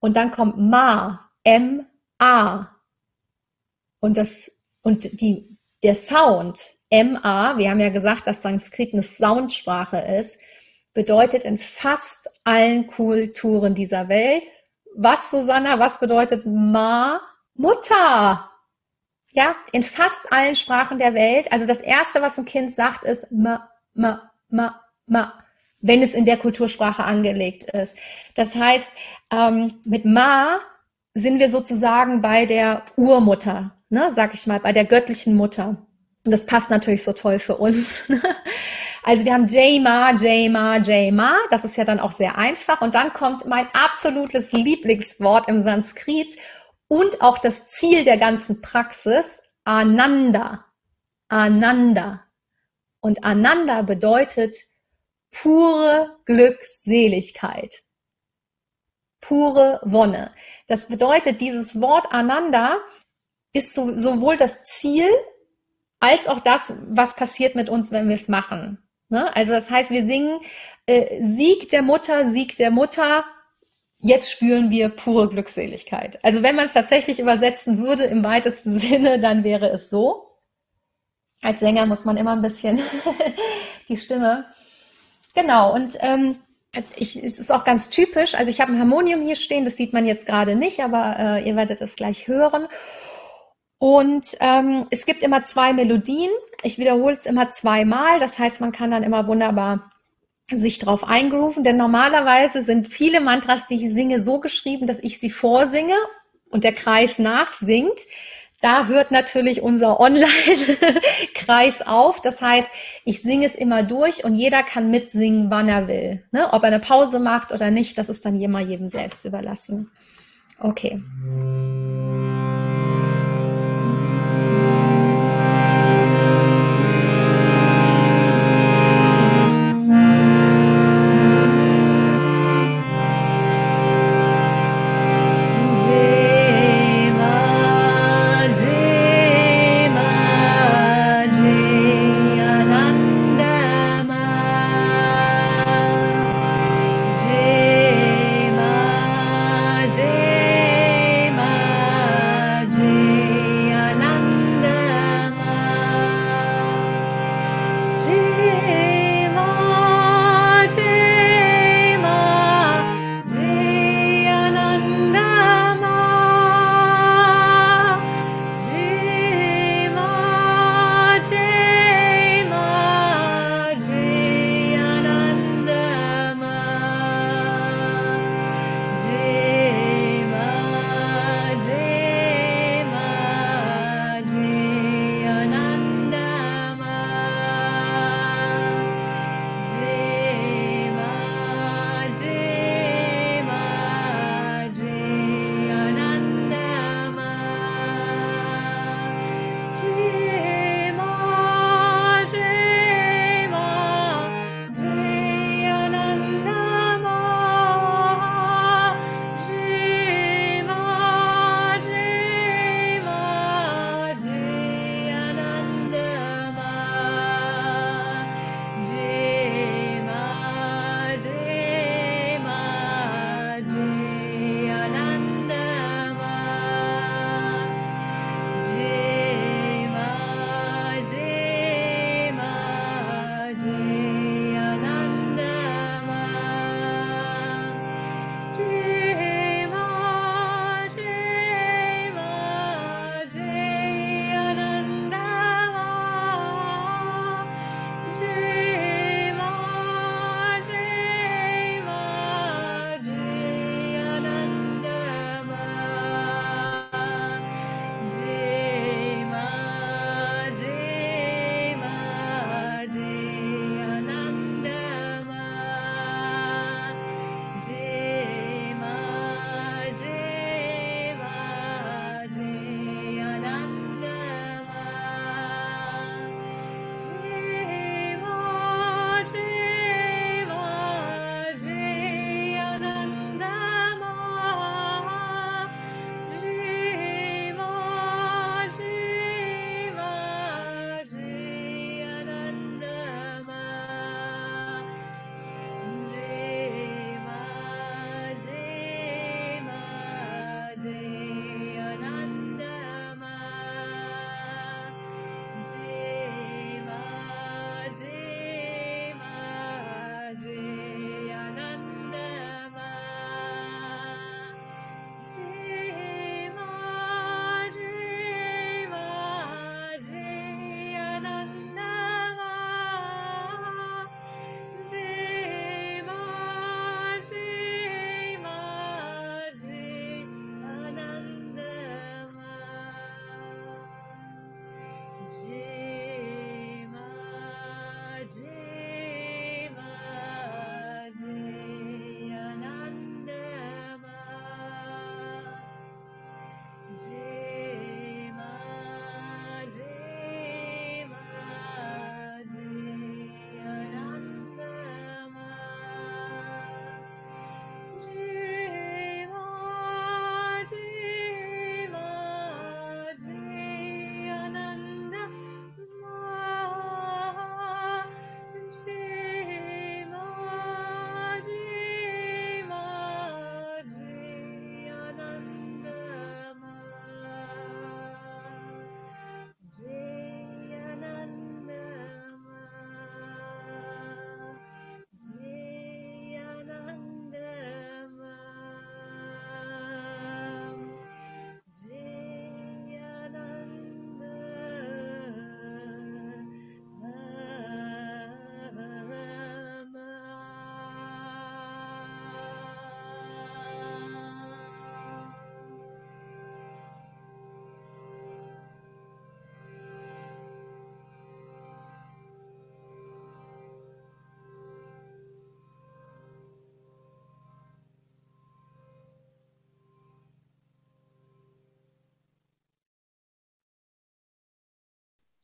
Und dann kommt Ma, M-A. Und das, und die, der Sound, MA, wir haben ja gesagt, dass Sanskrit eine Soundsprache ist, bedeutet in fast allen Kulturen dieser Welt. Was, Susanna, was bedeutet Ma? Mutter. Ja, in fast allen Sprachen der Welt. Also das erste, was ein Kind sagt, ist Ma, Ma, Ma, Ma, wenn es in der Kultursprache angelegt ist. Das heißt, ähm, mit Ma sind wir sozusagen bei der Urmutter, ne, sag ich mal, bei der göttlichen Mutter. Und das passt natürlich so toll für uns. Also wir haben Jama, Jama, Jama. Das ist ja dann auch sehr einfach. Und dann kommt mein absolutes Lieblingswort im Sanskrit und auch das Ziel der ganzen Praxis, Ananda. Ananda. Und Ananda bedeutet pure Glückseligkeit. Pure Wonne. Das bedeutet, dieses Wort Ananda ist so, sowohl das Ziel als auch das, was passiert mit uns, wenn wir es machen. Ne? Also das heißt, wir singen äh, Sieg der Mutter, Sieg der Mutter. Jetzt spüren wir pure Glückseligkeit. Also wenn man es tatsächlich übersetzen würde im weitesten Sinne, dann wäre es so. Als Sänger muss man immer ein bisschen die Stimme. Genau, und ähm, ich, es ist auch ganz typisch. Also ich habe ein Harmonium hier stehen, das sieht man jetzt gerade nicht, aber äh, ihr werdet es gleich hören. Und ähm, es gibt immer zwei Melodien. Ich wiederhole es immer zweimal. Das heißt, man kann dann immer wunderbar sich drauf eingrooven. Denn normalerweise sind viele Mantras, die ich singe, so geschrieben, dass ich sie vorsinge und der Kreis nachsingt. Da hört natürlich unser Online-Kreis auf. Das heißt, ich singe es immer durch und jeder kann mitsingen, wann er will. Ne? Ob er eine Pause macht oder nicht, das ist dann immer jedem selbst überlassen. Okay.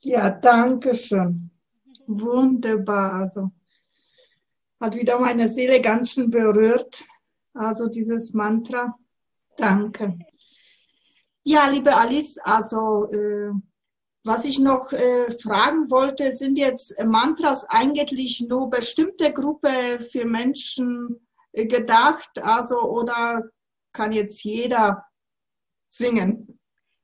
Ja, danke schön. Wunderbar. Also hat wieder meine Seele ganz schön berührt. Also dieses Mantra. Danke. Ja, liebe Alice, also äh, was ich noch äh, fragen wollte, sind jetzt Mantras eigentlich nur bestimmte Gruppe für Menschen äh, gedacht, also oder kann jetzt jeder singen?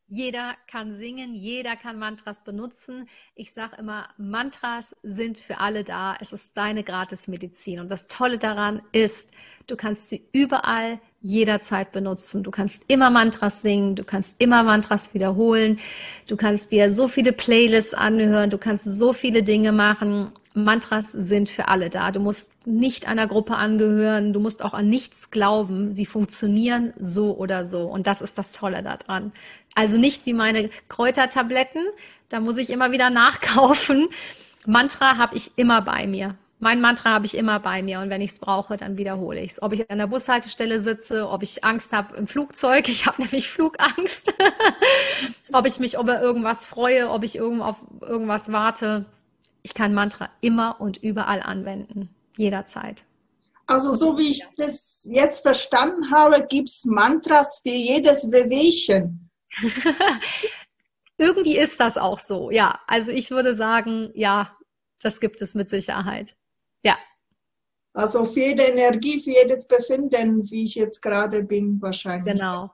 Jeder kann singen, jeder kann Mantras benutzen. Ich sage immer, Mantras sind für alle da. Es ist deine Gratismedizin. Und das Tolle daran ist, du kannst sie überall jederzeit benutzen. Du kannst immer Mantras singen, du kannst immer Mantras wiederholen, du kannst dir so viele Playlists anhören, du kannst so viele Dinge machen. Mantras sind für alle da. Du musst nicht einer Gruppe angehören, du musst auch an nichts glauben. Sie funktionieren so oder so. Und das ist das Tolle daran. Also nicht wie meine Kräutertabletten, da muss ich immer wieder nachkaufen. Mantra habe ich immer bei mir. Mein Mantra habe ich immer bei mir und wenn ich es brauche, dann wiederhole ich es. Ob ich an der Bushaltestelle sitze, ob ich Angst habe im Flugzeug, ich habe nämlich Flugangst, ob ich mich über irgendwas freue, ob ich irgend auf irgendwas warte. Ich kann Mantra immer und überall anwenden, jederzeit. Also so wie ich das jetzt verstanden habe, gibt es Mantras für jedes Wehwehchen. Irgendwie ist das auch so, ja. Also ich würde sagen, ja, das gibt es mit Sicherheit. Ja. Also für jede Energie, für jedes Befinden, wie ich jetzt gerade bin, wahrscheinlich. Genau.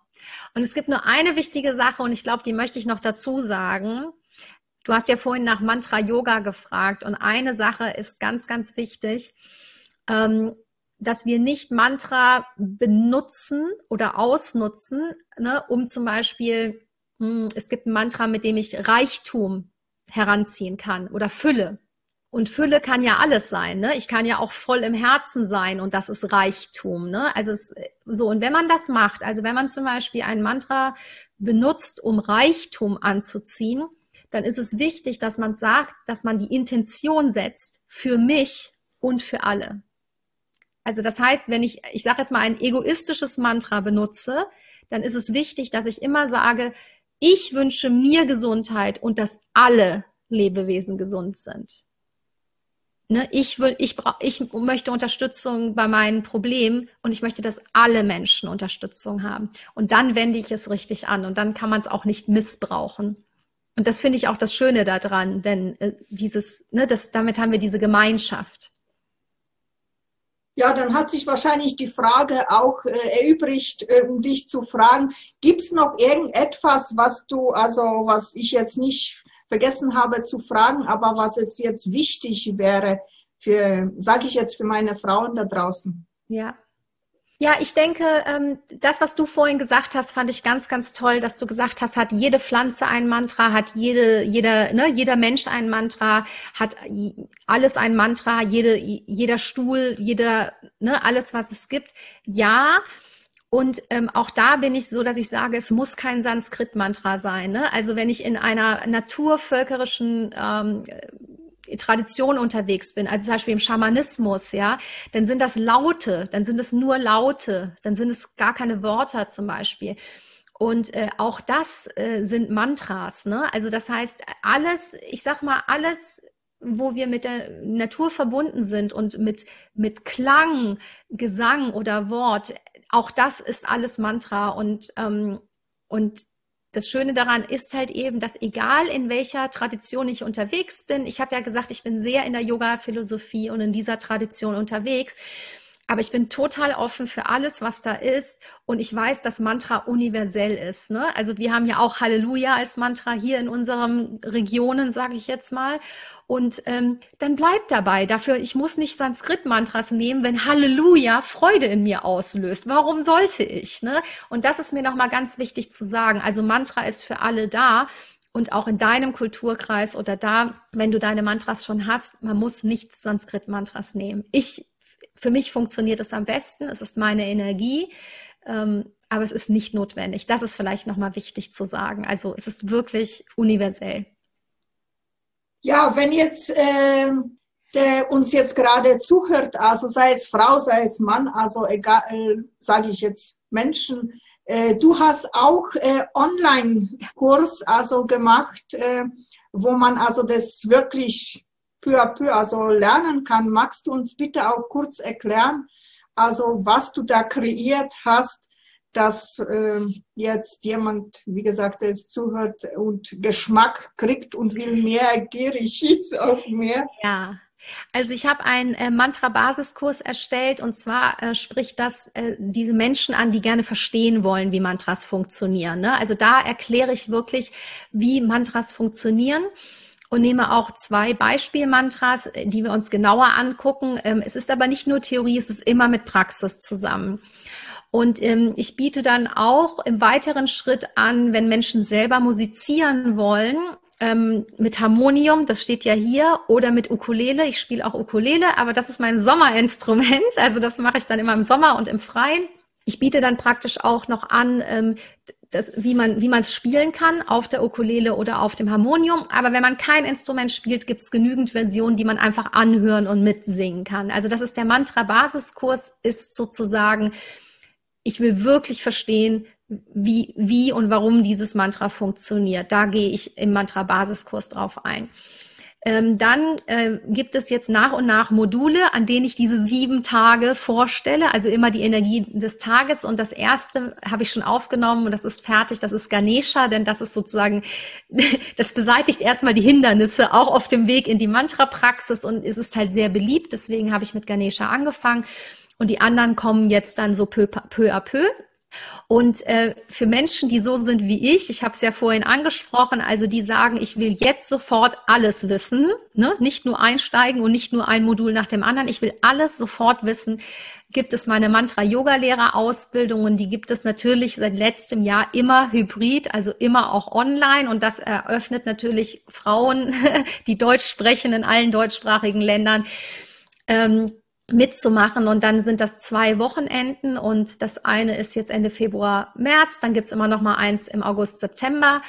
Und es gibt nur eine wichtige Sache und ich glaube, die möchte ich noch dazu sagen. Du hast ja vorhin nach Mantra Yoga gefragt und eine Sache ist ganz, ganz wichtig, ähm, dass wir nicht Mantra benutzen oder ausnutzen, ne, um zum Beispiel, mh, hm, es gibt ein Mantra, mit dem ich Reichtum heranziehen kann oder Fülle. Und Fülle kann ja alles sein, ne? Ich kann ja auch voll im Herzen sein und das ist Reichtum, ne? Also es, so und wenn man das macht, also wenn man zum Beispiel ein Mantra benutzt, um Reichtum anzuziehen, dann ist es wichtig, dass man sagt, dass man die Intention setzt für mich und für alle. Also das heißt, wenn ich, ich sage jetzt mal ein egoistisches Mantra benutze, dann ist es wichtig, dass ich immer sage, ich wünsche mir Gesundheit und dass alle Lebewesen gesund sind. Ne, ich, will, ich, brauch, ich möchte Unterstützung bei meinen Problemen und ich möchte, dass alle Menschen Unterstützung haben. Und dann wende ich es richtig an und dann kann man es auch nicht missbrauchen. Und das finde ich auch das Schöne daran, denn äh, dieses, ne, das, damit haben wir diese Gemeinschaft. Ja, dann hat sich wahrscheinlich die Frage auch äh, erübrigt, äh, um dich zu fragen, gibt es noch irgendetwas, was du, also was ich jetzt nicht vergessen habe zu fragen, aber was es jetzt wichtig wäre für, sage ich jetzt, für meine Frauen da draußen. Ja. Ja, ich denke, ähm, das, was du vorhin gesagt hast, fand ich ganz, ganz toll, dass du gesagt hast, hat jede Pflanze ein Mantra, hat jede, jeder, ne, jeder Mensch ein Mantra, hat alles ein Mantra, jede, jeder Stuhl, jeder, ne, alles, was es gibt. Ja, und ähm, auch da bin ich so, dass ich sage, es muss kein Sanskrit-Mantra sein. Ne? Also wenn ich in einer naturvölkerischen ähm, Tradition unterwegs bin, also zum Beispiel im Schamanismus, ja, dann sind das Laute, dann sind es nur Laute, dann sind es gar keine Wörter zum Beispiel. Und äh, auch das äh, sind Mantras, ne? Also das heißt, alles, ich sag mal, alles, wo wir mit der Natur verbunden sind und mit, mit Klang, Gesang oder Wort, auch das ist alles Mantra und, ähm, und das Schöne daran ist halt eben, dass egal in welcher Tradition ich unterwegs bin, ich habe ja gesagt, ich bin sehr in der Yoga-Philosophie und in dieser Tradition unterwegs, aber ich bin total offen für alles, was da ist. Und ich weiß, dass Mantra universell ist. Ne? Also wir haben ja auch Halleluja als Mantra hier in unseren Regionen, sage ich jetzt mal. Und ähm, dann bleibt dabei. Dafür, ich muss nicht Sanskrit-Mantras nehmen, wenn Halleluja Freude in mir auslöst. Warum sollte ich? Ne? Und das ist mir nochmal ganz wichtig zu sagen. Also Mantra ist für alle da und auch in deinem Kulturkreis oder da, wenn du deine Mantras schon hast, man muss nicht Sanskrit-Mantras nehmen. Ich für mich funktioniert es am besten, es ist meine Energie, ähm, aber es ist nicht notwendig. Das ist vielleicht nochmal wichtig zu sagen. Also es ist wirklich universell. Ja, wenn jetzt äh, der uns jetzt gerade zuhört, also sei es Frau, sei es Mann, also egal, sage ich jetzt Menschen, Äh, du hast auch äh, Online-Kurs also gemacht, äh, wo man also das wirklich peu à peu also lernen kann. Magst du uns bitte auch kurz erklären, also was du da kreiert hast, dass äh, jetzt jemand, wie gesagt, es zuhört und Geschmack kriegt und will mehr, gierig ist auch mehr? Ja. Also ich habe einen äh, Mantra-Basiskurs erstellt und zwar äh, spricht das äh, diese Menschen an, die gerne verstehen wollen, wie Mantras funktionieren. Ne? Also da erkläre ich wirklich, wie Mantras funktionieren und nehme auch zwei Beispielmantras, die wir uns genauer angucken. Ähm, es ist aber nicht nur Theorie, es ist immer mit Praxis zusammen. Und ähm, ich biete dann auch im weiteren Schritt an, wenn Menschen selber musizieren wollen, ähm, mit Harmonium, das steht ja hier, oder mit Ukulele. Ich spiele auch Ukulele, aber das ist mein Sommerinstrument. Also das mache ich dann immer im Sommer und im Freien. Ich biete dann praktisch auch noch an, ähm, das, wie man wie man es spielen kann auf der Ukulele oder auf dem Harmonium. Aber wenn man kein Instrument spielt, gibt es genügend Versionen, die man einfach anhören und mitsingen kann. Also das ist der Mantra-Basiskurs, ist sozusagen, ich will wirklich verstehen, wie, wie und warum dieses Mantra funktioniert. Da gehe ich im Mantra-Basiskurs drauf ein. Ähm, dann äh, gibt es jetzt nach und nach Module, an denen ich diese sieben Tage vorstelle, also immer die Energie des Tages. Und das erste habe ich schon aufgenommen und das ist fertig, das ist Ganesha, denn das ist sozusagen, das beseitigt erstmal die Hindernisse auch auf dem Weg in die Mantra-Praxis und es ist halt sehr beliebt. Deswegen habe ich mit Ganesha angefangen. Und die anderen kommen jetzt dann so peu, peu à peu. Und äh, für Menschen, die so sind wie ich, ich habe es ja vorhin angesprochen, also die sagen, ich will jetzt sofort alles wissen, ne? nicht nur einsteigen und nicht nur ein Modul nach dem anderen, ich will alles sofort wissen, gibt es meine Mantra-Yoga-Lehrer-Ausbildungen, die gibt es natürlich seit letztem Jahr immer hybrid, also immer auch online und das eröffnet natürlich Frauen, die Deutsch sprechen in allen deutschsprachigen Ländern. Ähm, mitzumachen. Und dann sind das zwei Wochenenden und das eine ist jetzt Ende Februar, März, dann gibt's immer noch mal eins im August, September.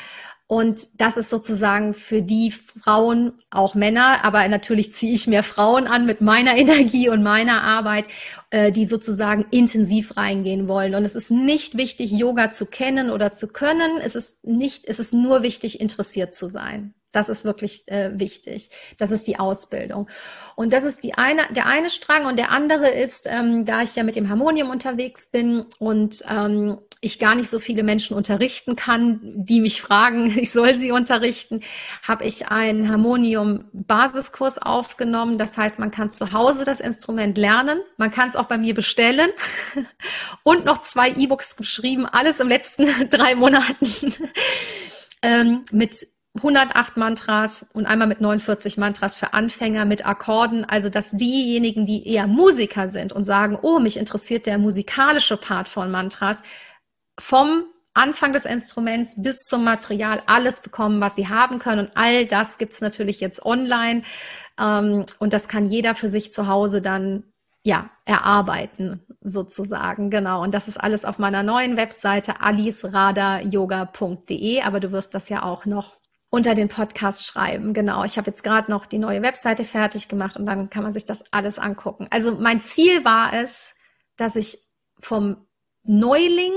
Und das ist sozusagen für die Frauen, auch Männer, aber natürlich ziehe ich mehr Frauen an mit meiner Energie und meiner Arbeit, äh, die sozusagen intensiv reingehen wollen. Und es ist nicht wichtig, Yoga zu kennen oder zu können. Es ist nicht, es ist nur wichtig, interessiert zu sein. Das ist wirklich äh, wichtig. Das ist die Ausbildung. Und das ist die eine, der eine Strang. Und der andere ist, ähm, da ich ja mit dem Harmonium unterwegs bin und ähm, ich gar nicht so viele Menschen unterrichten kann, die mich fragen, ich soll sie unterrichten, habe ich einen Harmonium-Basiskurs aufgenommen. Das heißt, man kann zu Hause das Instrument lernen. Man kann es auch bei mir bestellen. Und noch zwei E-Books geschrieben, alles im letzten drei Monaten. ähm, mit 108 Mantras und einmal mit 49 Mantras für Anfänger mit Akkorden. Also, dass diejenigen, die eher Musiker sind und sagen, oh, mich interessiert der musikalische Part von Mantras, vom Anfang des Instruments bis zum Material alles bekommen, was sie haben können. Und all das gibt's natürlich jetzt online. Ähm, und das kann jeder für sich zu Hause dann ja, erarbeiten, sozusagen. Genau. Und das ist alles auf meiner neuen Webseite aliceradayoga.de. Aber du wirst das ja auch noch unter den Podcast schreiben. Genau, ich habe jetzt gerade noch die neue Webseite fertig gemacht und dann kann man sich das alles angucken. Also mein Ziel war es, dass ich vom Neuling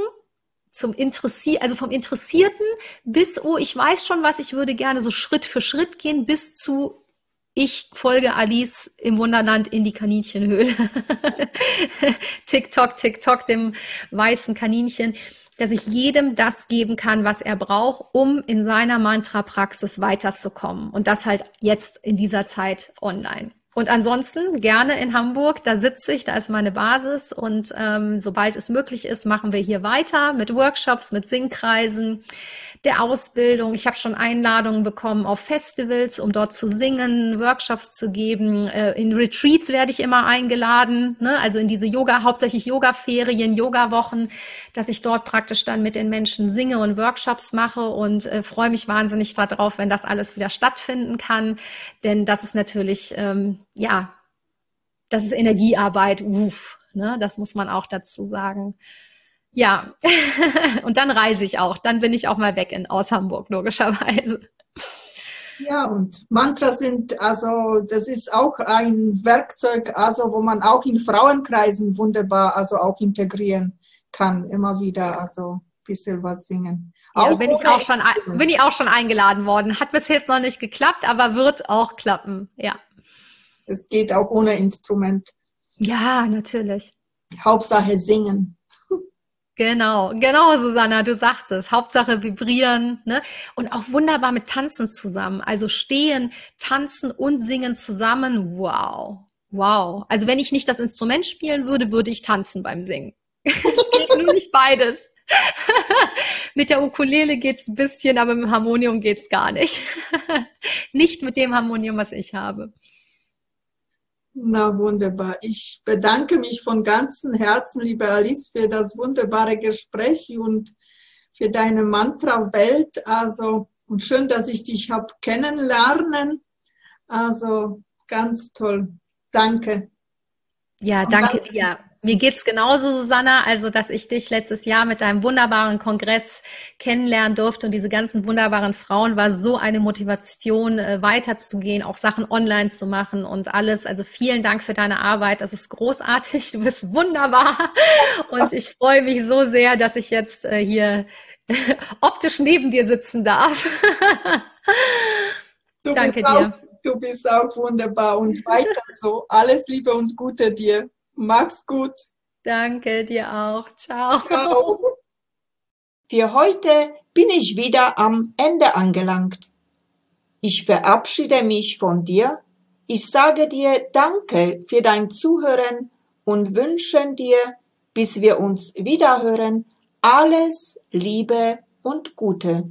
zum Interessier, also vom Interessierten bis, oh, ich weiß schon was, ich würde gerne so Schritt für Schritt gehen, bis zu ich folge Alice im Wunderland in die Kaninchenhöhle. TikTok, TikTok, dem weißen Kaninchen dass ich jedem das geben kann, was er braucht, um in seiner Mantra-Praxis weiterzukommen. Und das halt jetzt in dieser Zeit online. Und ansonsten gerne in Hamburg, da sitze ich, da ist meine Basis und ähm, sobald es möglich ist, machen wir hier weiter mit Workshops, mit Singkreisen, der Ausbildung. Ich habe schon Einladungen bekommen auf Festivals, um dort zu singen, Workshops zu geben. Äh, in Retreats werde ich immer eingeladen, ne? also in diese Yoga, hauptsächlich Yoga-Ferien, Yoga-Wochen, dass ich dort praktisch dann mit den Menschen singe und Workshops mache und äh, freue mich wahnsinnig darauf, wenn das alles wieder stattfinden kann. Denn das ist natürlich, ähm, ja, das ist Energiearbeit, uff, ne? das muss man auch dazu sagen. Ja, und dann reise ich auch. Dann bin ich auch mal weg in, aus Hamburg, logischerweise. Ja, und Mantras sind, also das ist auch ein Werkzeug, also wo man auch in Frauenkreisen wunderbar also auch integrieren kann, immer wieder. Also bisschen was singen. Ja, auch bin ich auch schon, bin ich auch schon eingeladen worden. Hat bis jetzt noch nicht geklappt, aber wird auch klappen. Ja. Es geht auch ohne Instrument. Ja, natürlich. Hauptsache singen. Genau, genau, Susanna, du sagst es. Hauptsache vibrieren, ne? Und auch wunderbar mit Tanzen zusammen. Also stehen, tanzen und singen zusammen. Wow. Wow. Also wenn ich nicht das Instrument spielen würde, würde ich tanzen beim Singen. Es geht nur nicht beides. mit der Ukulele geht's ein bisschen, aber mit dem Harmonium geht's gar nicht. nicht mit dem Harmonium, was ich habe. Na wunderbar. Ich bedanke mich von ganzem Herzen, liebe Alice, für das wunderbare Gespräch und für deine Mantra-Welt. Also und schön, dass ich dich habe kennenlernen. Also ganz toll. Danke. Ja, danke dir. Mir geht's genauso, Susanna, also dass ich dich letztes Jahr mit deinem wunderbaren Kongress kennenlernen durfte und diese ganzen wunderbaren Frauen war so eine Motivation, äh, weiterzugehen, auch Sachen online zu machen und alles. Also vielen Dank für deine Arbeit. Das ist großartig. Du bist wunderbar und ich freue mich so sehr, dass ich jetzt äh, hier optisch neben dir sitzen darf. Danke dir. Du bist auch wunderbar und weiter so. Alles Liebe und Gute dir. Mach's gut. Danke dir auch. Ciao. Ciao. Für heute bin ich wieder am Ende angelangt. Ich verabschiede mich von dir. Ich sage dir Danke für dein Zuhören und wünsche dir, bis wir uns wiederhören, alles Liebe und Gute.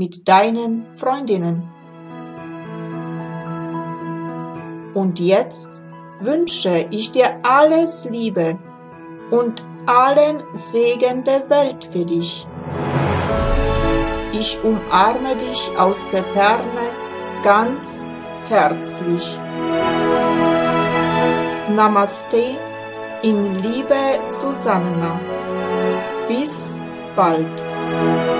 mit deinen Freundinnen. Und jetzt wünsche ich dir alles Liebe und allen Segen der Welt für dich. Ich umarme dich aus der Ferne ganz herzlich. Namaste in Liebe Susanna. Bis bald.